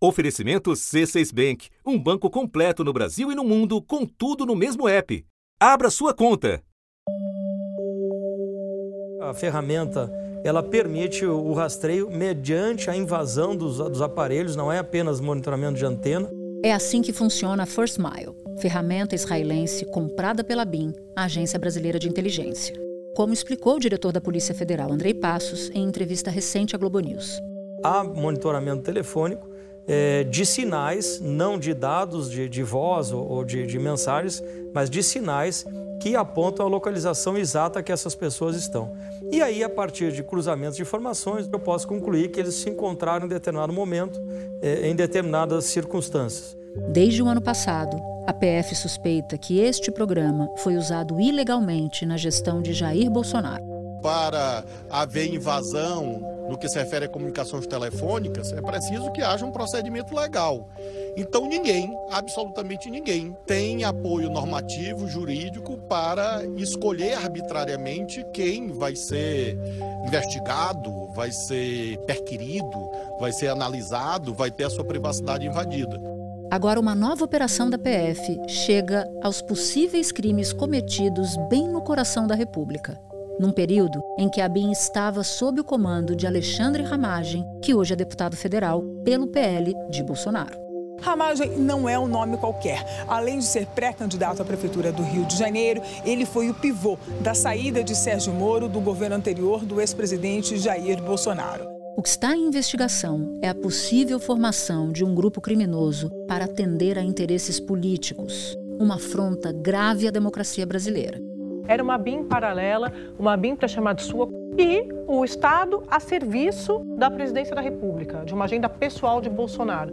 Oferecimento C6 Bank, um banco completo no Brasil e no mundo, com tudo no mesmo app. Abra sua conta. A ferramenta ela permite o rastreio mediante a invasão dos, dos aparelhos, não é apenas monitoramento de antena. É assim que funciona a First Mile, ferramenta israelense comprada pela BIM, a Agência Brasileira de Inteligência. Como explicou o diretor da Polícia Federal, Andrei Passos, em entrevista recente à Globo News. Há monitoramento telefônico é, de sinais, não de dados de, de voz ou, ou de, de mensagens, mas de sinais que apontam a localização exata que essas pessoas estão. E aí, a partir de cruzamentos de informações, eu posso concluir que eles se encontraram em determinado momento, é, em determinadas circunstâncias. Desde o ano passado, a PF suspeita que este programa foi usado ilegalmente na gestão de Jair Bolsonaro. Para haver invasão no que se refere a comunicações telefônicas, é preciso que haja um procedimento legal. Então ninguém, absolutamente ninguém, tem apoio normativo, jurídico para escolher arbitrariamente quem vai ser investigado, vai ser perquirido, vai ser analisado, vai ter a sua privacidade invadida. Agora, uma nova operação da PF chega aos possíveis crimes cometidos bem no coração da República num período em que a BIM estava sob o comando de Alexandre Ramagem, que hoje é deputado federal pelo PL de Bolsonaro. Ramagem não é um nome qualquer. Além de ser pré-candidato à Prefeitura do Rio de Janeiro, ele foi o pivô da saída de Sérgio Moro do governo anterior do ex-presidente Jair Bolsonaro. O que está em investigação é a possível formação de um grupo criminoso para atender a interesses políticos, uma afronta grave à democracia brasileira. Era uma BIM paralela, uma BIM para chamar de sua, e o Estado a serviço da presidência da República, de uma agenda pessoal de Bolsonaro.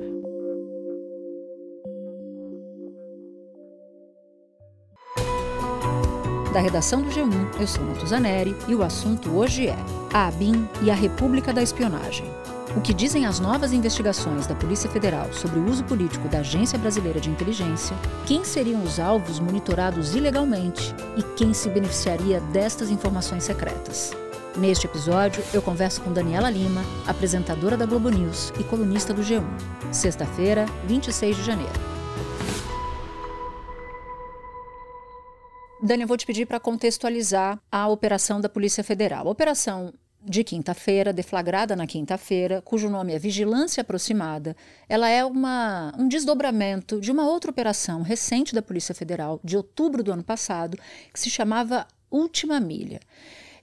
Da redação do G1, eu sou Natuzaneri e o assunto hoje é a ABIN e a República da Espionagem. O que dizem as novas investigações da Polícia Federal sobre o uso político da Agência Brasileira de Inteligência, quem seriam os alvos monitorados ilegalmente e quem se beneficiaria destas informações secretas. Neste episódio, eu converso com Daniela Lima, apresentadora da Globo News e colunista do G1. Sexta-feira, 26 de janeiro. Dani, eu vou te pedir para contextualizar a operação da Polícia Federal. A operação de quinta-feira, deflagrada na quinta-feira, cujo nome é Vigilância Aproximada, ela é uma, um desdobramento de uma outra operação recente da Polícia Federal, de outubro do ano passado, que se chamava Última Milha.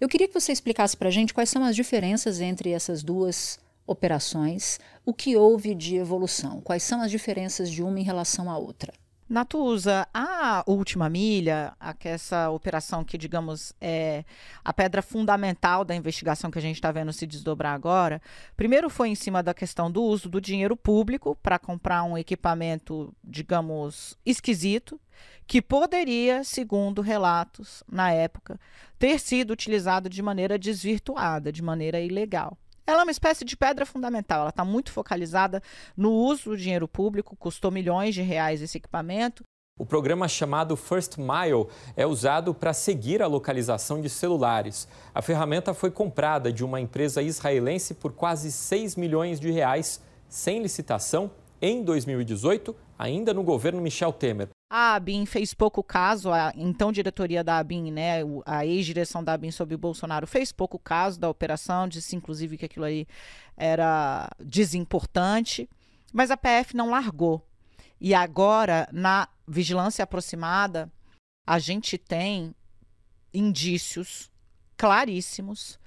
Eu queria que você explicasse para a gente quais são as diferenças entre essas duas operações, o que houve de evolução, quais são as diferenças de uma em relação à outra. Natuza, a última milha, essa operação que, digamos, é a pedra fundamental da investigação que a gente está vendo se desdobrar agora, primeiro foi em cima da questão do uso do dinheiro público para comprar um equipamento, digamos, esquisito, que poderia, segundo relatos na época, ter sido utilizado de maneira desvirtuada, de maneira ilegal. Ela é uma espécie de pedra fundamental. Ela está muito focalizada no uso do dinheiro público, custou milhões de reais esse equipamento. O programa chamado First Mile é usado para seguir a localização de celulares. A ferramenta foi comprada de uma empresa israelense por quase 6 milhões de reais, sem licitação, em 2018, ainda no governo Michel Temer. A ABIN fez pouco caso, a então diretoria da ABIN, né, a ex-direção da ABIN sobre o Bolsonaro fez pouco caso da operação, disse inclusive que aquilo aí era desimportante, mas a PF não largou. E agora, na vigilância aproximada, a gente tem indícios claríssimos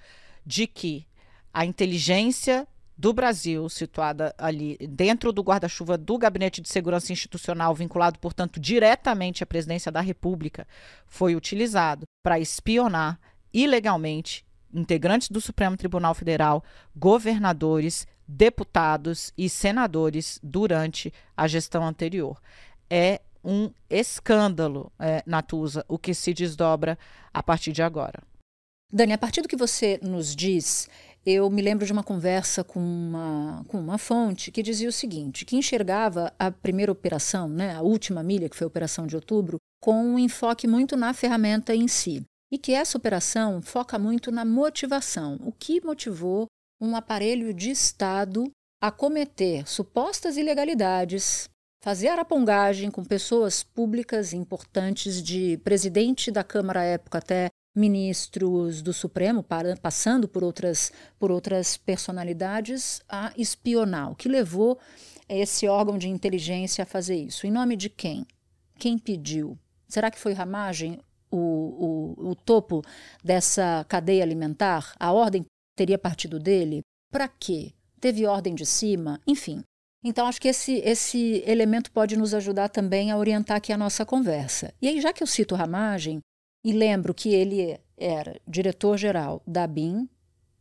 de que a inteligência do Brasil, situada ali dentro do guarda-chuva do Gabinete de Segurança Institucional, vinculado, portanto, diretamente à presidência da República, foi utilizado para espionar ilegalmente integrantes do Supremo Tribunal Federal, governadores, deputados e senadores durante a gestão anterior. É um escândalo, é, Natuza, o que se desdobra a partir de agora. Dani, a partir do que você nos diz, eu me lembro de uma conversa com uma, com uma fonte que dizia o seguinte: que enxergava a primeira operação, né, a última milha, que foi a operação de outubro, com um enfoque muito na ferramenta em si. E que essa operação foca muito na motivação. O que motivou um aparelho de Estado a cometer supostas ilegalidades, fazer arapongagem com pessoas públicas importantes, de presidente da Câmara à época até ministros do Supremo, para, passando por outras, por outras personalidades, a espionar, o que levou esse órgão de inteligência a fazer isso. Em nome de quem? Quem pediu? Será que foi Ramagem o, o, o topo dessa cadeia alimentar? A ordem teria partido dele? Para quê? Teve ordem de cima? Enfim. Então, acho que esse, esse elemento pode nos ajudar também a orientar aqui a nossa conversa. E aí, já que eu cito Ramagem, e lembro que ele era diretor-geral da BIM,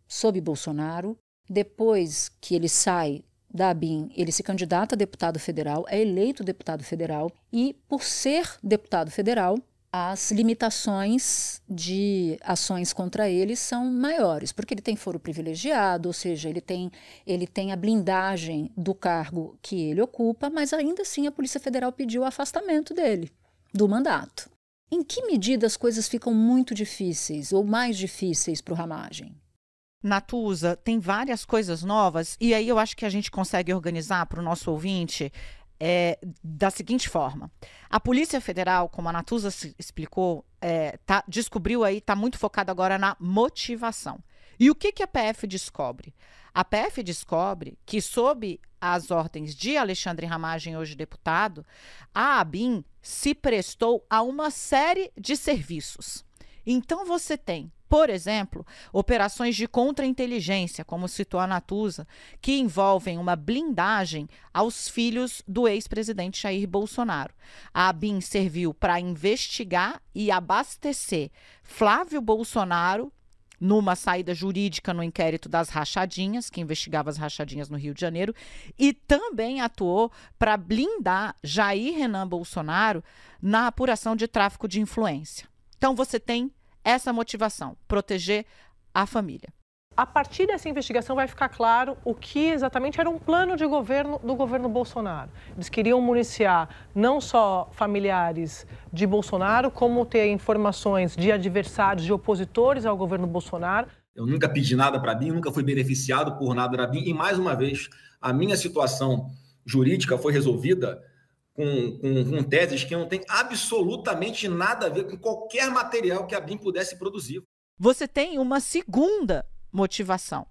sob Bolsonaro, depois que ele sai da ABIN, ele se candidata a deputado federal, é eleito deputado federal e, por ser deputado federal, as limitações de ações contra ele são maiores, porque ele tem foro privilegiado, ou seja, ele tem, ele tem a blindagem do cargo que ele ocupa, mas ainda assim a Polícia Federal pediu o afastamento dele do mandato. Em que medida as coisas ficam muito difíceis ou mais difíceis para o Ramagem? Natuza, tem várias coisas novas, e aí eu acho que a gente consegue organizar para o nosso ouvinte é, da seguinte forma: a Polícia Federal, como a Natuza explicou, é, tá, descobriu aí, está muito focada agora na motivação. E o que, que a PF descobre? A PF descobre que, sob as ordens de Alexandre Ramagem, hoje deputado, a ABIN se prestou a uma série de serviços. Então, você tem por exemplo, operações de contra-inteligência, como citou a Natuza, que envolvem uma blindagem aos filhos do ex-presidente Jair Bolsonaro. A ABIN serviu para investigar e abastecer Flávio Bolsonaro numa saída jurídica no inquérito das rachadinhas, que investigava as rachadinhas no Rio de Janeiro, e também atuou para blindar Jair Renan Bolsonaro na apuração de tráfico de influência. Então você tem essa motivação, proteger a família. A partir dessa investigação vai ficar claro o que exatamente era um plano de governo do governo Bolsonaro. Eles queriam municiar não só familiares de Bolsonaro, como ter informações de adversários, de opositores ao governo Bolsonaro. Eu nunca pedi nada para a BIM, nunca fui beneficiado por nada da BIM. E mais uma vez, a minha situação jurídica foi resolvida com, com, com, teses que não tem absolutamente nada a ver com qualquer material que a BIM pudesse produzir. Você tem uma segunda motivação: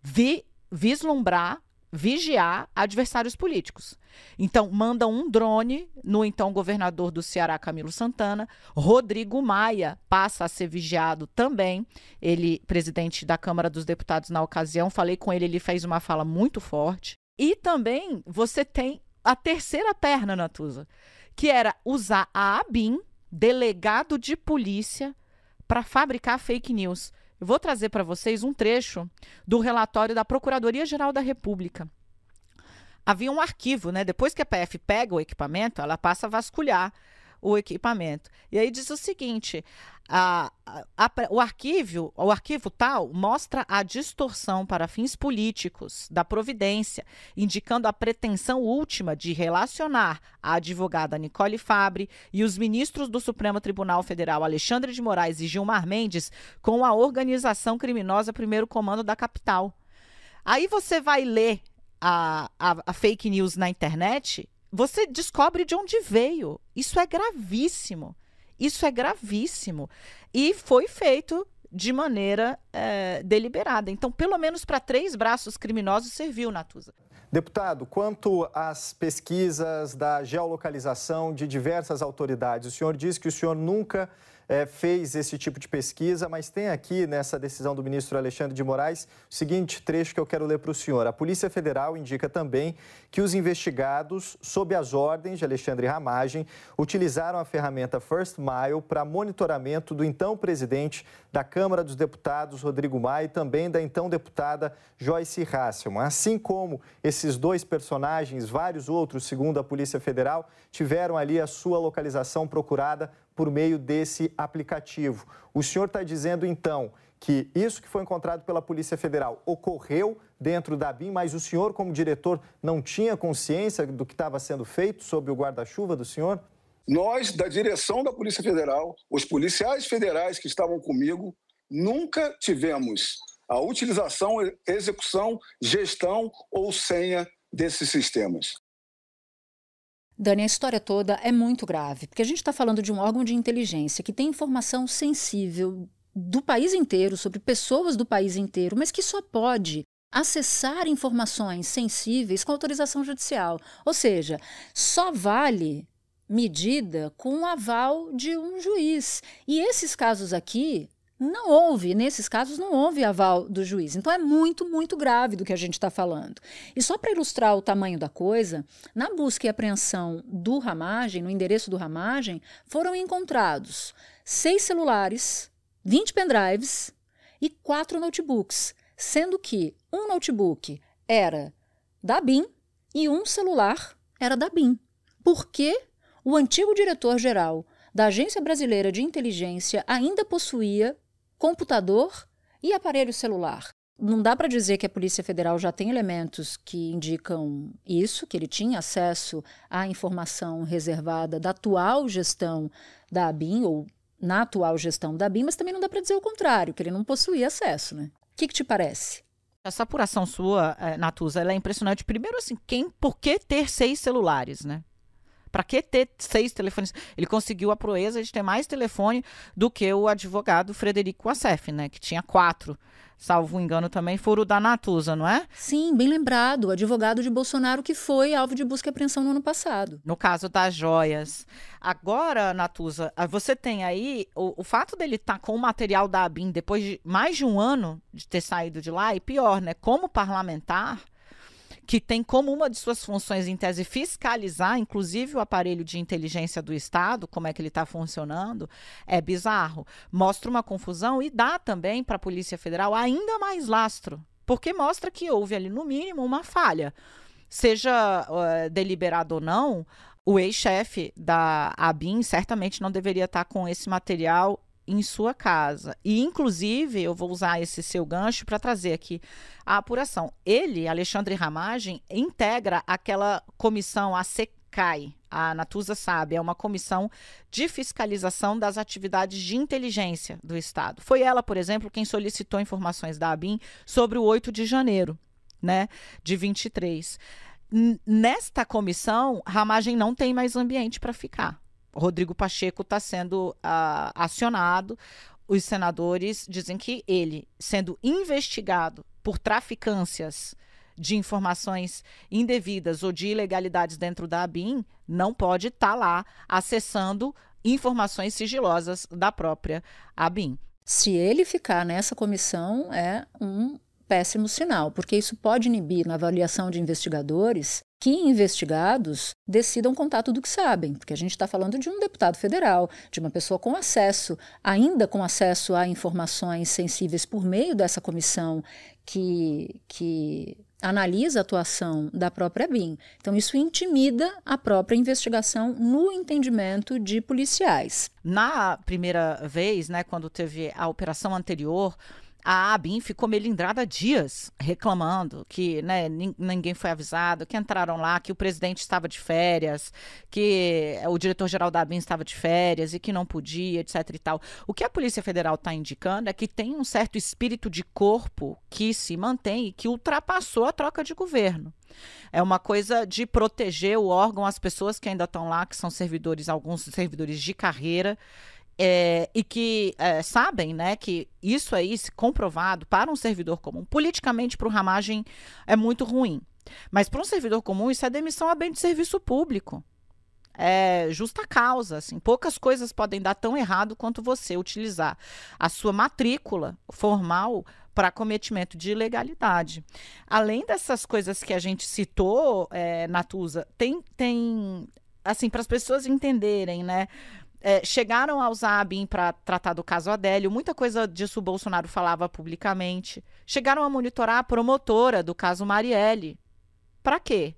vi, vislumbrar, vigiar adversários políticos. Então, manda um drone no então governador do Ceará, Camilo Santana. Rodrigo Maia passa a ser vigiado também. Ele, presidente da Câmara dos Deputados na ocasião, falei com ele, ele fez uma fala muito forte. E também você tem a terceira perna, Natuza, que era usar a ABIN, delegado de polícia, para fabricar fake news. Eu vou trazer para vocês um trecho do relatório da Procuradoria-Geral da República. Havia um arquivo, né? Depois que a PF pega o equipamento, ela passa a vasculhar o equipamento. E aí diz o seguinte: a, a, o arquivo, o arquivo tal mostra a distorção para fins políticos da providência, indicando a pretensão última de relacionar a advogada Nicole Fabre e os ministros do Supremo Tribunal Federal Alexandre de Moraes e Gilmar Mendes com a organização criminosa Primeiro Comando da Capital. Aí você vai ler a, a, a fake news na internet você descobre de onde veio. Isso é gravíssimo. Isso é gravíssimo. E foi feito de maneira é, deliberada. Então, pelo menos para três braços criminosos serviu, Natuza. Deputado, quanto às pesquisas da geolocalização de diversas autoridades, o senhor diz que o senhor nunca é, fez esse tipo de pesquisa, mas tem aqui nessa decisão do ministro Alexandre de Moraes o seguinte trecho que eu quero ler para o senhor. A Polícia Federal indica também que os investigados, sob as ordens de Alexandre Ramagem, utilizaram a ferramenta First Mile para monitoramento do então presidente da Câmara dos Deputados, Rodrigo Maia, e também da então deputada Joyce Hasselman. Assim como esses dois personagens, vários outros, segundo a Polícia Federal, tiveram ali a sua localização procurada por meio desse aplicativo. O senhor está dizendo, então, que isso que foi encontrado pela Polícia Federal ocorreu dentro da BIM, mas o senhor, como diretor, não tinha consciência do que estava sendo feito sob o guarda-chuva do senhor? Nós, da direção da Polícia Federal, os policiais federais que estavam comigo, nunca tivemos a utilização, execução, gestão ou senha desses sistemas. Dani, a história toda é muito grave, porque a gente está falando de um órgão de inteligência que tem informação sensível do país inteiro, sobre pessoas do país inteiro, mas que só pode acessar informações sensíveis com autorização judicial. Ou seja, só vale medida com o aval de um juiz. E esses casos aqui não houve, nesses casos, não houve aval do juiz. Então é muito, muito grave do que a gente está falando. E só para ilustrar o tamanho da coisa, na busca e apreensão do Ramagem, no endereço do Ramagem, foram encontrados seis celulares, 20 pendrives e quatro notebooks, sendo que um notebook era da BIM e um celular era da BIM. Por que o antigo diretor-geral da Agência Brasileira de Inteligência ainda possuía computador e aparelho celular. Não dá para dizer que a Polícia Federal já tem elementos que indicam isso, que ele tinha acesso à informação reservada da atual gestão da ABIN, ou na atual gestão da ABIN, mas também não dá para dizer o contrário, que ele não possuía acesso. Né? O que, que te parece? Essa apuração sua, eh, Natuza, ela é impressionante. Primeiro, assim, quem, por que ter seis celulares, né? Para que ter seis telefones? Ele conseguiu a proeza de ter mais telefone do que o advogado Frederico Assef, né? Que tinha quatro. Salvo engano, também foram o da Natuza, não é? Sim, bem lembrado. O advogado de Bolsonaro que foi alvo de busca e apreensão no ano passado. No caso das joias. Agora, Natuza, ah, você tem aí o, o fato dele estar tá com o material da ABIN depois de mais de um ano de ter saído de lá, e pior, né? Como parlamentar, que tem como uma de suas funções, em tese, fiscalizar, inclusive o aparelho de inteligência do Estado, como é que ele está funcionando, é bizarro. Mostra uma confusão e dá também para a Polícia Federal ainda mais lastro, porque mostra que houve ali, no mínimo, uma falha. Seja uh, deliberado ou não, o ex-chefe da ABIN certamente não deveria estar tá com esse material em sua casa. E, inclusive, eu vou usar esse seu gancho para trazer aqui a apuração. Ele, Alexandre Ramagem, integra aquela comissão, a SECAI, a Natuza sabe, é uma comissão de fiscalização das atividades de inteligência do Estado. Foi ela, por exemplo, quem solicitou informações da ABIN sobre o 8 de janeiro, né, de 23. Nesta comissão, Ramagem não tem mais ambiente para ficar. Rodrigo Pacheco está sendo uh, acionado. Os senadores dizem que ele, sendo investigado por traficâncias de informações indevidas ou de ilegalidades dentro da ABIN, não pode estar tá lá acessando informações sigilosas da própria ABIN. Se ele ficar nessa comissão, é um péssimo sinal, porque isso pode inibir na avaliação de investigadores que investigados decidam contar tudo o que sabem, porque a gente está falando de um deputado federal, de uma pessoa com acesso, ainda com acesso a informações sensíveis por meio dessa comissão que, que analisa a atuação da própria BIM. Então, isso intimida a própria investigação no entendimento de policiais. Na primeira vez, né, quando teve a operação anterior, a ABIN ficou melindrada dias reclamando que né, ninguém foi avisado, que entraram lá, que o presidente estava de férias, que o diretor-geral da ABIN estava de férias e que não podia, etc e tal. O que a Polícia Federal está indicando é que tem um certo espírito de corpo que se mantém e que ultrapassou a troca de governo. É uma coisa de proteger o órgão, as pessoas que ainda estão lá, que são servidores, alguns servidores de carreira, é, e que é, sabem né, que isso aí, se comprovado para um servidor comum, politicamente para o Ramagem é muito ruim. Mas para um servidor comum, isso é demissão a bem de serviço público. É justa causa, assim. Poucas coisas podem dar tão errado quanto você utilizar a sua matrícula formal para cometimento de ilegalidade. Além dessas coisas que a gente citou, é, Natuza, tem, tem assim, para as pessoas entenderem, né? É, chegaram a usar a BIM para tratar do caso Adélio, muita coisa disso o Bolsonaro falava publicamente. Chegaram a monitorar a promotora do caso Marielle. Para quê?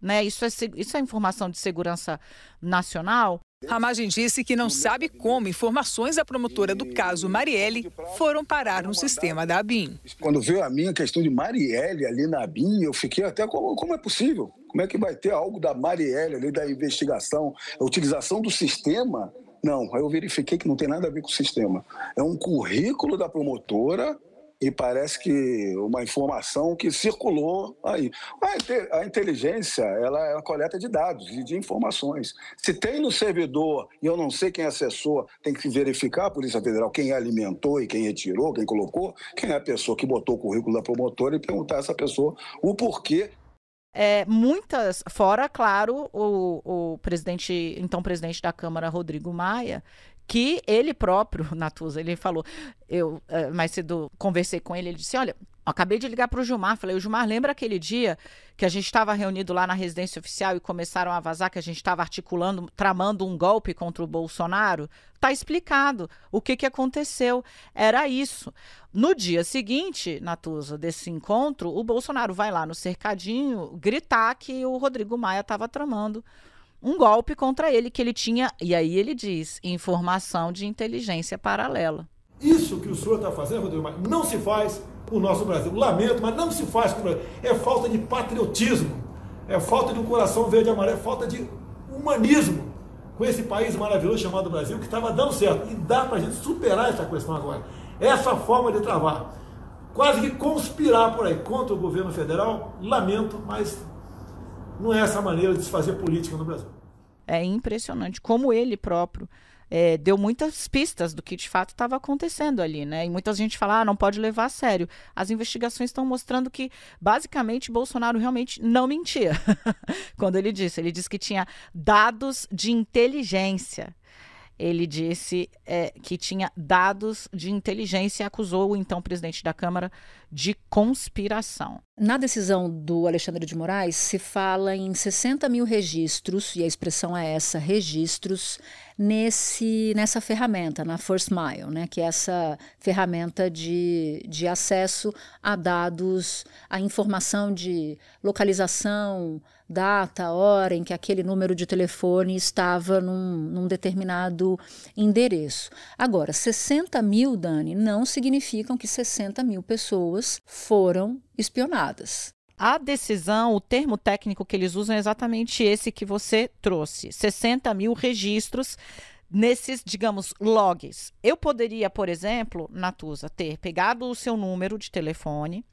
Né? Isso, é, isso é informação de segurança nacional? Ramagem disse que não sabe como informações da promotora do caso Marielle foram parar no sistema da ABIN. Quando veio a minha questão de Marielle ali na ABIN, eu fiquei até como, como é possível? Como é que vai ter algo da Marielle ali da investigação, a utilização do sistema não, aí eu verifiquei que não tem nada a ver com o sistema. É um currículo da promotora e parece que uma informação que circulou aí. A inteligência, ela é a coleta de dados e de informações. Se tem no servidor e eu não sei quem acessou, tem que verificar a Polícia Federal quem alimentou e quem retirou, quem colocou, quem é a pessoa que botou o currículo da promotora e perguntar a essa pessoa o porquê é, muitas, fora, claro, o, o presidente, então presidente da Câmara, Rodrigo Maia, que ele próprio, Natuza, ele falou, eu é, mais cedo conversei com ele, ele disse, olha, acabei de ligar para o Gilmar, falei, o Gilmar, lembra aquele dia que a gente estava reunido lá na residência oficial e começaram a vazar que a gente estava articulando, tramando um golpe contra o Bolsonaro? Tá explicado o que, que aconteceu. Era isso. No dia seguinte, Natuza, desse encontro, o Bolsonaro vai lá no cercadinho gritar que o Rodrigo Maia estava tramando um golpe contra ele que ele tinha, e aí ele diz, informação de inteligência paralela. Isso que o senhor está fazendo, Rodrigo Maia, não se faz com o nosso Brasil. Lamento, mas não se faz com o Brasil. É falta de patriotismo, é falta de um coração verde e amarelo, é falta de humanismo com esse país maravilhoso chamado Brasil, que estava dando certo. E dá para a gente superar essa questão agora. Essa forma de travar, quase que conspirar por aí contra o governo federal, lamento, mas não é essa maneira de se fazer política no Brasil. É impressionante como ele próprio é, deu muitas pistas do que de fato estava acontecendo ali, né? E muita gente fala, ah, não pode levar a sério. As investigações estão mostrando que, basicamente, Bolsonaro realmente não mentia. Quando ele disse, ele disse que tinha dados de inteligência ele disse é, que tinha dados de inteligência e acusou o então presidente da Câmara de conspiração. Na decisão do Alexandre de Moraes, se fala em 60 mil registros, e a expressão é essa, registros, nesse, nessa ferramenta, na First Mile, né, que é essa ferramenta de, de acesso a dados, a informação de localização, data, hora em que aquele número de telefone estava num, num determinado endereço. Agora, 60 mil, Dani, não significam que 60 mil pessoas foram espionadas. A decisão, o termo técnico que eles usam é exatamente esse que você trouxe: 60 mil registros nesses, digamos, logs. Eu poderia, por exemplo, Natuza, ter pegado o seu número de telefone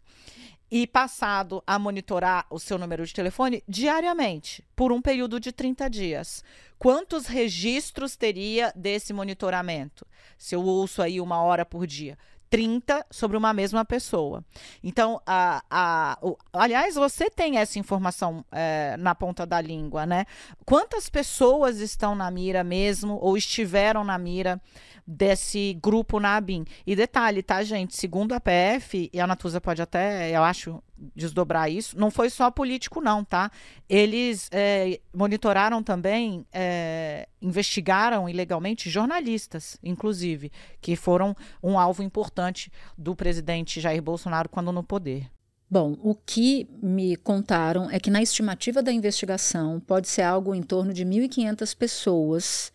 e passado a monitorar o seu número de telefone diariamente, por um período de 30 dias. Quantos registros teria desse monitoramento? Se eu ouço aí uma hora por dia. 30 sobre uma mesma pessoa. Então, a, a, o, aliás, você tem essa informação é, na ponta da língua, né? Quantas pessoas estão na mira mesmo, ou estiveram na mira desse grupo na ABIN. E detalhe, tá, gente? Segundo a PF, e a Natuza pode até, eu acho, desdobrar isso, não foi só político, não, tá? Eles é, monitoraram também, é, investigaram ilegalmente jornalistas, inclusive, que foram um alvo importante do presidente Jair Bolsonaro quando no poder. Bom, o que me contaram é que na estimativa da investigação pode ser algo em torno de 1.500 pessoas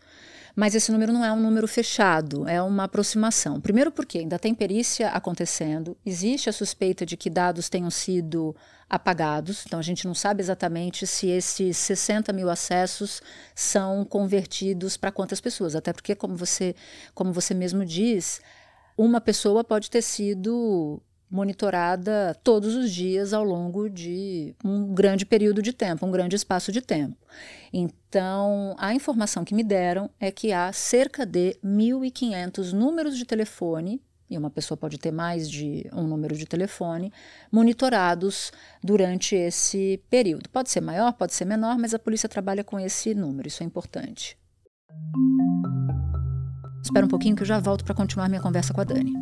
mas esse número não é um número fechado, é uma aproximação. Primeiro, porque ainda tem perícia acontecendo, existe a suspeita de que dados tenham sido apagados, então a gente não sabe exatamente se esses 60 mil acessos são convertidos para quantas pessoas, até porque, como você, como você mesmo diz, uma pessoa pode ter sido monitorada todos os dias ao longo de um grande período de tempo, um grande espaço de tempo. Então, a informação que me deram é que há cerca de 1.500 números de telefone, e uma pessoa pode ter mais de um número de telefone, monitorados durante esse período. Pode ser maior, pode ser menor, mas a polícia trabalha com esse número, isso é importante. Espera um pouquinho que eu já volto para continuar minha conversa com a Dani.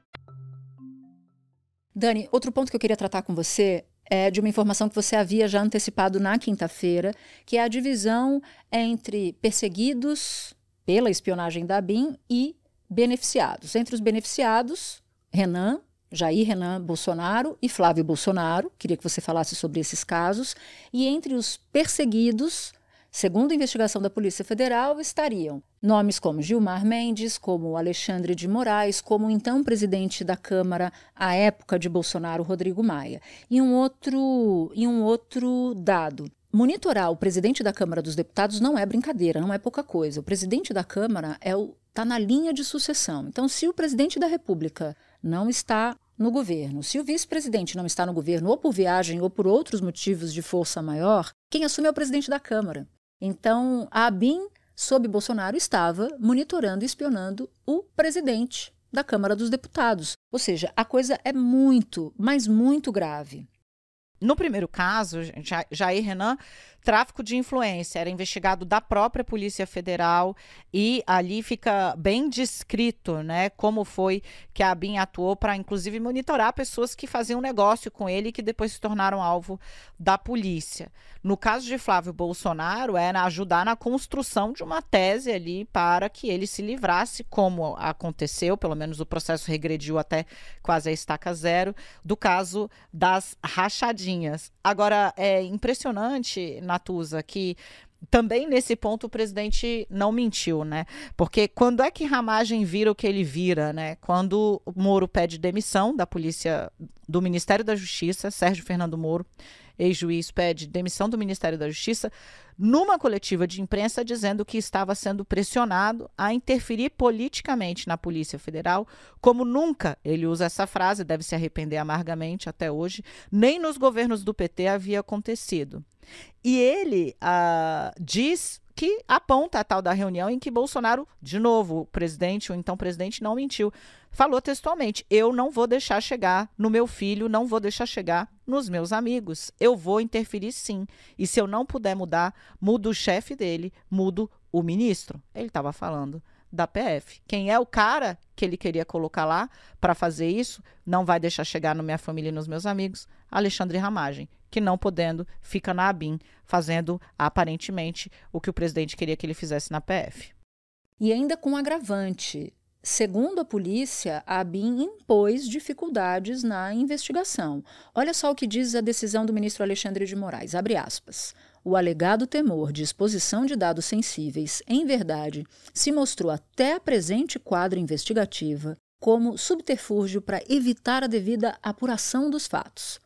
Dani, outro ponto que eu queria tratar com você é de uma informação que você havia já antecipado na quinta-feira, que é a divisão entre perseguidos pela espionagem da BIM e beneficiados. Entre os beneficiados, Renan, Jair Renan Bolsonaro e Flávio Bolsonaro. Queria que você falasse sobre esses casos. E entre os perseguidos, segundo a investigação da Polícia Federal, estariam nomes como Gilmar Mendes, como Alexandre de Moraes, como então presidente da Câmara à época de Bolsonaro, Rodrigo Maia. E um outro, e um outro dado. Monitorar o presidente da Câmara dos Deputados não é brincadeira, não é pouca coisa. O presidente da Câmara é está na linha de sucessão. Então, se o presidente da República não está no governo, se o vice-presidente não está no governo, ou por viagem ou por outros motivos de força maior, quem assume é o presidente da Câmara. Então, a ABIN, sob Bolsonaro, estava monitorando e espionando o presidente da Câmara dos Deputados. Ou seja, a coisa é muito, mas muito grave. No primeiro caso, Jair Renan tráfico de influência, era investigado da própria Polícia Federal e ali fica bem descrito, né, como foi que a ABIN atuou para inclusive monitorar pessoas que faziam negócio com ele e que depois se tornaram alvo da polícia. No caso de Flávio Bolsonaro, era ajudar na construção de uma tese ali para que ele se livrasse, como aconteceu, pelo menos o processo regrediu até quase a estaca zero, do caso das rachadinhas. Agora, é impressionante Natuza, que também nesse ponto o presidente não mentiu, né? Porque quando é que Ramagem vira o que ele vira, né? Quando Moro pede demissão da polícia do Ministério da Justiça, Sérgio Fernando Moro, ex-juiz, pede demissão do Ministério da Justiça numa coletiva de imprensa dizendo que estava sendo pressionado a interferir politicamente na Polícia Federal, como nunca ele usa essa frase, deve se arrepender amargamente até hoje, nem nos governos do PT havia acontecido. E ele uh, diz que aponta a tal da reunião em que Bolsonaro, de novo, o presidente, o então presidente, não mentiu. Falou textualmente: eu não vou deixar chegar no meu filho, não vou deixar chegar nos meus amigos. Eu vou interferir sim. E se eu não puder mudar, mudo o chefe dele, mudo o ministro. Ele estava falando da PF. Quem é o cara que ele queria colocar lá para fazer isso, não vai deixar chegar na minha família e nos meus amigos, Alexandre Ramagem, que não podendo, fica na ABIN, fazendo aparentemente o que o presidente queria que ele fizesse na PF. E ainda com agravante. Segundo a polícia, a ABIN impôs dificuldades na investigação. Olha só o que diz a decisão do ministro Alexandre de Moraes, abre aspas. O alegado temor de exposição de dados sensíveis, em verdade, se mostrou até a presente quadra investigativa como subterfúgio para evitar a devida apuração dos fatos.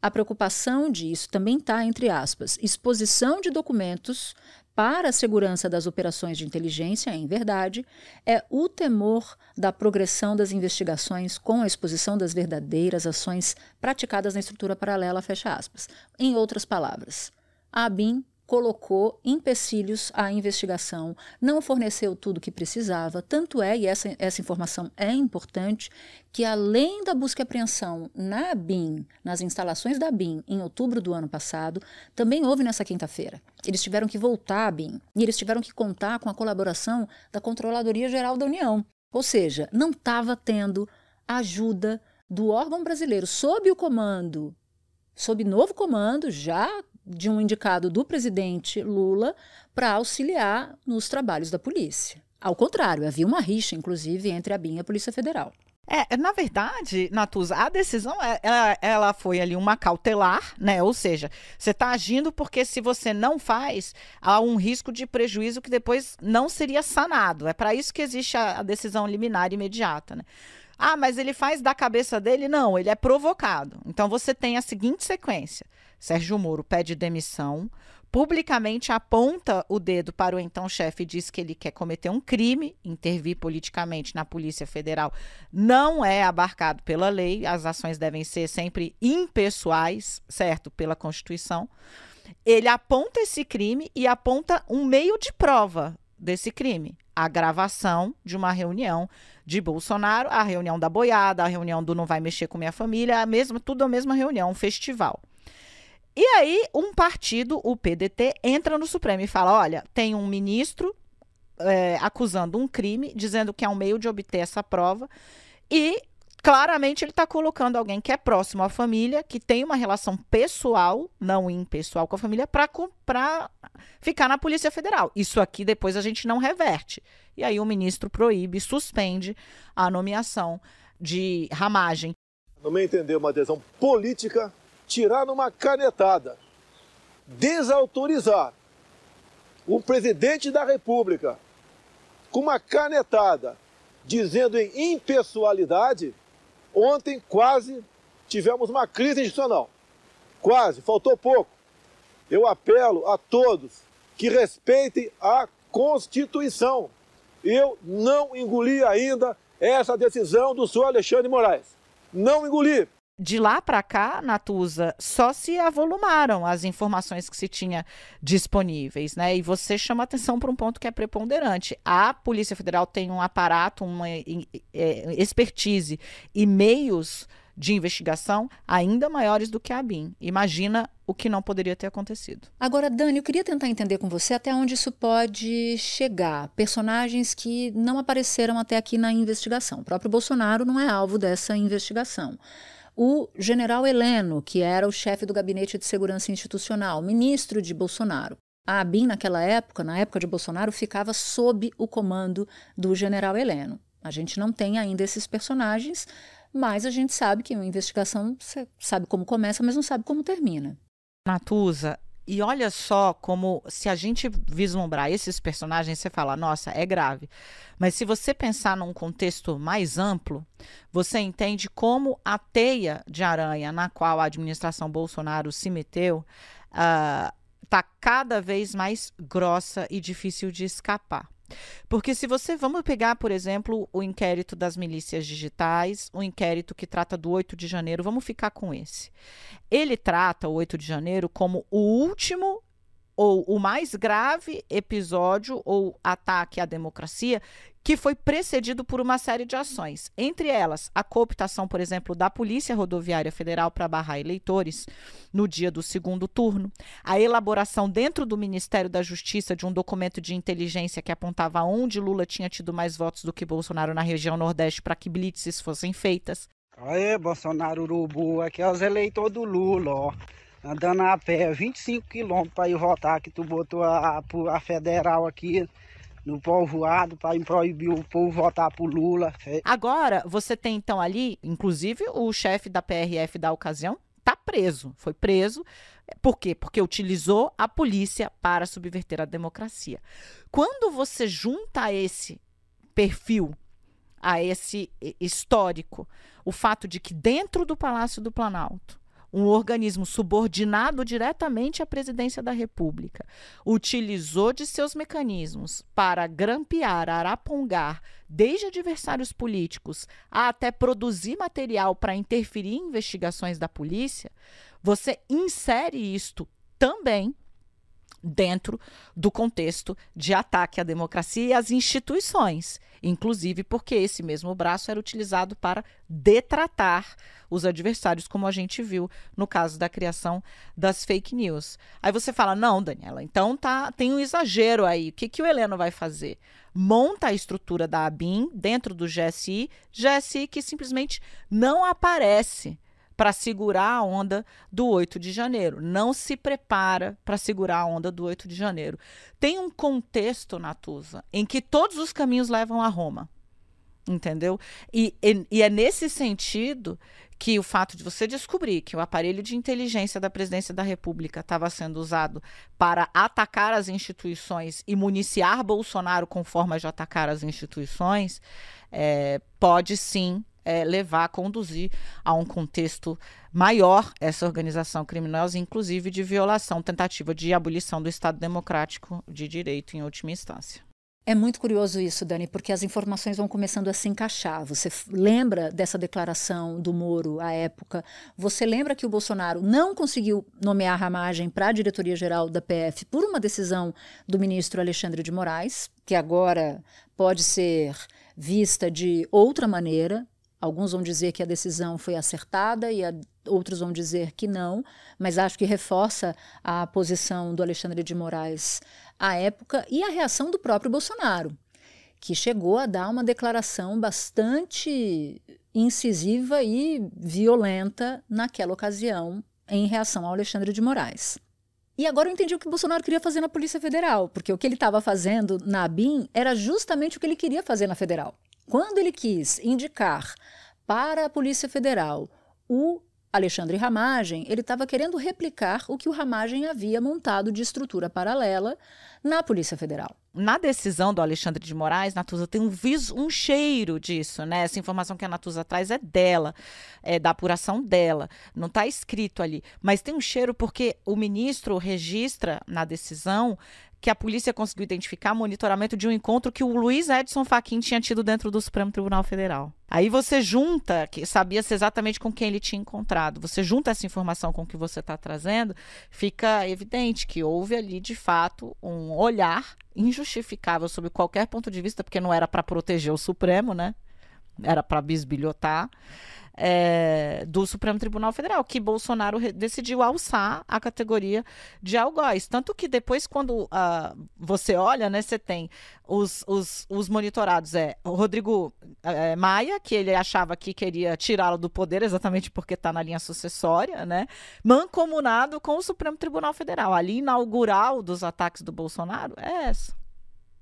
A preocupação disso também está, entre aspas, exposição de documentos para a segurança das operações de inteligência, em verdade, é o temor da progressão das investigações com a exposição das verdadeiras ações praticadas na estrutura paralela, fecha aspas. Em outras palavras, a ABIN colocou empecilhos à investigação, não forneceu tudo o que precisava. Tanto é, e essa, essa informação é importante, que além da busca e apreensão na BIM, nas instalações da BIM, em outubro do ano passado, também houve nessa quinta-feira. Eles tiveram que voltar à BIM e eles tiveram que contar com a colaboração da Controladoria Geral da União. Ou seja, não estava tendo ajuda do órgão brasileiro sob o comando, sob novo comando, já de um indicado do presidente Lula para auxiliar nos trabalhos da polícia. Ao contrário, havia uma rixa, inclusive, entre a BIM e a Polícia Federal. É, na verdade, Natuza, a decisão é, ela, ela, foi ali uma cautelar, né? Ou seja, você está agindo porque se você não faz, há um risco de prejuízo que depois não seria sanado. É para isso que existe a, a decisão liminar imediata, né? Ah, mas ele faz da cabeça dele? Não, ele é provocado. Então você tem a seguinte sequência: Sérgio Moro pede demissão, publicamente aponta o dedo para o então chefe e diz que ele quer cometer um crime, intervir politicamente na Polícia Federal não é abarcado pela lei, as ações devem ser sempre impessoais, certo? Pela Constituição. Ele aponta esse crime e aponta um meio de prova desse crime, a gravação de uma reunião de Bolsonaro, a reunião da boiada, a reunião do não vai mexer com minha família, a mesma, tudo a mesma reunião, um festival. E aí, um partido, o PDT, entra no Supremo e fala: olha, tem um ministro é, acusando um crime, dizendo que é um meio de obter essa prova, e claramente ele está colocando alguém que é próximo à família, que tem uma relação pessoal, não impessoal com a família, para ficar na Polícia Federal. Isso aqui depois a gente não reverte. E aí o ministro proíbe, suspende a nomeação de ramagem. No meu entender, uma decisão política, tirar numa canetada, desautorizar o presidente da República com uma canetada, dizendo em impessoalidade, ontem quase tivemos uma crise institucional. Quase, faltou pouco. Eu apelo a todos que respeitem a Constituição. Eu não engoli ainda essa decisão do senhor Alexandre Moraes. Não engoli de lá para cá, Natuza, só se avolumaram as informações que se tinha disponíveis, né? E você chama atenção para um ponto que é preponderante. A Polícia Federal tem um aparato, uma é, expertise e meios de investigação ainda maiores do que a BIM. Imagina o que não poderia ter acontecido. Agora, Dani, eu queria tentar entender com você até onde isso pode chegar. Personagens que não apareceram até aqui na investigação. O próprio Bolsonaro não é alvo dessa investigação o general Heleno, que era o chefe do Gabinete de Segurança Institucional, ministro de Bolsonaro. A ABIN, naquela época, na época de Bolsonaro, ficava sob o comando do general Heleno. A gente não tem ainda esses personagens, mas a gente sabe que uma investigação você sabe como começa, mas não sabe como termina. Natuza, e olha só como, se a gente vislumbrar esses personagens, você fala, nossa, é grave. Mas se você pensar num contexto mais amplo, você entende como a teia de aranha na qual a administração Bolsonaro se meteu está uh, cada vez mais grossa e difícil de escapar. Porque se você, vamos pegar, por exemplo, o inquérito das milícias digitais, o inquérito que trata do 8 de janeiro, vamos ficar com esse. Ele trata o 8 de janeiro como o último ou o mais grave episódio ou ataque à democracia que foi precedido por uma série de ações, entre elas a cooptação, por exemplo, da Polícia Rodoviária Federal para barrar eleitores no dia do segundo turno, a elaboração dentro do Ministério da Justiça de um documento de inteligência que apontava onde Lula tinha tido mais votos do que Bolsonaro na região Nordeste para que blitzes fossem feitas. Aê, Bolsonaro Urubu, aqui é os eleitores do Lula, ó. Andando a pé, 25 quilômetros para ir votar, que tu botou a, a, federal aqui no povoado para proibir o povo votar por Lula. Agora, você tem então ali, inclusive o chefe da PRF da ocasião está preso, foi preso. Por quê? Porque utilizou a polícia para subverter a democracia. Quando você junta esse perfil, a esse histórico, o fato de que dentro do Palácio do Planalto um organismo subordinado diretamente à presidência da República, utilizou de seus mecanismos para grampear, arapongar, desde adversários políticos a até produzir material para interferir em investigações da polícia, você insere isto também dentro do contexto de ataque à democracia e às instituições, inclusive porque esse mesmo braço era utilizado para detratar os adversários, como a gente viu no caso da criação das fake news. Aí você fala: "Não, Daniela, então tá, tem um exagero aí. O que que o Heleno vai fazer?" Monta a estrutura da ABIN dentro do GSI, GSI que simplesmente não aparece para segurar a onda do 8 de janeiro. Não se prepara para segurar a onda do 8 de janeiro. Tem um contexto, Natuza, em que todos os caminhos levam a Roma. Entendeu? E, e, e é nesse sentido que o fato de você descobrir que o aparelho de inteligência da presidência da República estava sendo usado para atacar as instituições e municiar Bolsonaro com formas de atacar as instituições, é, pode sim é, levar, conduzir a um contexto maior essa organização criminosa, inclusive de violação, tentativa de abolição do Estado Democrático de Direito em última instância. É muito curioso isso, Dani, porque as informações vão começando a se encaixar. Você lembra dessa declaração do Moro à época? Você lembra que o Bolsonaro não conseguiu nomear Ramagem para a diretoria-geral da PF por uma decisão do ministro Alexandre de Moraes, que agora pode ser vista de outra maneira, Alguns vão dizer que a decisão foi acertada e a, outros vão dizer que não, mas acho que reforça a posição do Alexandre de Moraes à época e a reação do próprio Bolsonaro, que chegou a dar uma declaração bastante incisiva e violenta naquela ocasião em reação ao Alexandre de Moraes. E agora eu entendi o que o Bolsonaro queria fazer na Polícia Federal, porque o que ele estava fazendo na ABIN era justamente o que ele queria fazer na Federal. Quando ele quis indicar para a Polícia Federal. O Alexandre Ramagem, ele estava querendo replicar o que o Ramagem havia montado de estrutura paralela na Polícia Federal. Na decisão do Alexandre de Moraes, Natuza tem um, viso, um cheiro disso, né? Essa informação que a Natuza traz é dela, é da apuração dela, não está escrito ali. Mas tem um cheiro porque o ministro registra na decisão que a polícia conseguiu identificar monitoramento de um encontro que o Luiz Edson Fachin tinha tido dentro do Supremo Tribunal Federal. Aí você junta, que sabia-se exatamente com quem ele tinha encontrado, você junta essa informação com o que você está trazendo, fica evidente que houve ali, de fato, um olhar injustificável sob qualquer ponto de vista, porque não era para proteger o Supremo, né? Era para bisbilhotar é, do Supremo Tribunal Federal, que Bolsonaro decidiu alçar a categoria de algoz. Tanto que depois, quando uh, você olha, né, você tem os, os, os monitorados, é Rodrigo é, Maia, que ele achava que queria tirá-lo do poder exatamente porque está na linha sucessória, né, mancomunado com o Supremo Tribunal Federal. A linha inaugural dos ataques do Bolsonaro é essa.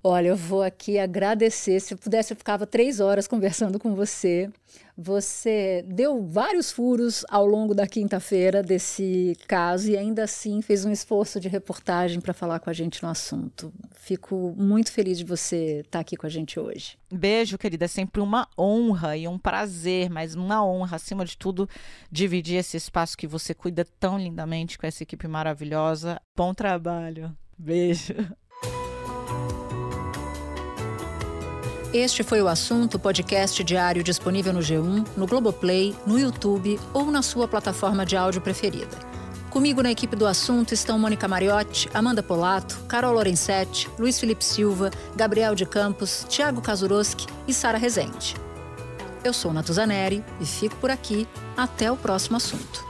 Olha, eu vou aqui agradecer. Se eu pudesse, eu ficava três horas conversando com você. Você deu vários furos ao longo da quinta-feira desse caso e ainda assim fez um esforço de reportagem para falar com a gente no assunto. Fico muito feliz de você estar aqui com a gente hoje. Beijo, querida. É sempre uma honra e um prazer, mas uma honra, acima de tudo, dividir esse espaço que você cuida tão lindamente com essa equipe maravilhosa. Bom trabalho. Beijo. Este foi o assunto podcast diário disponível no G1, no Globoplay, no YouTube ou na sua plataforma de áudio preferida. Comigo na equipe do assunto estão Mônica Mariotti, Amanda Polato, Carol Lorenzetti, Luiz Felipe Silva, Gabriel de Campos, Thiago Kazuroski e Sara Rezende. Eu sou Natuzaneri e fico por aqui. Até o próximo assunto.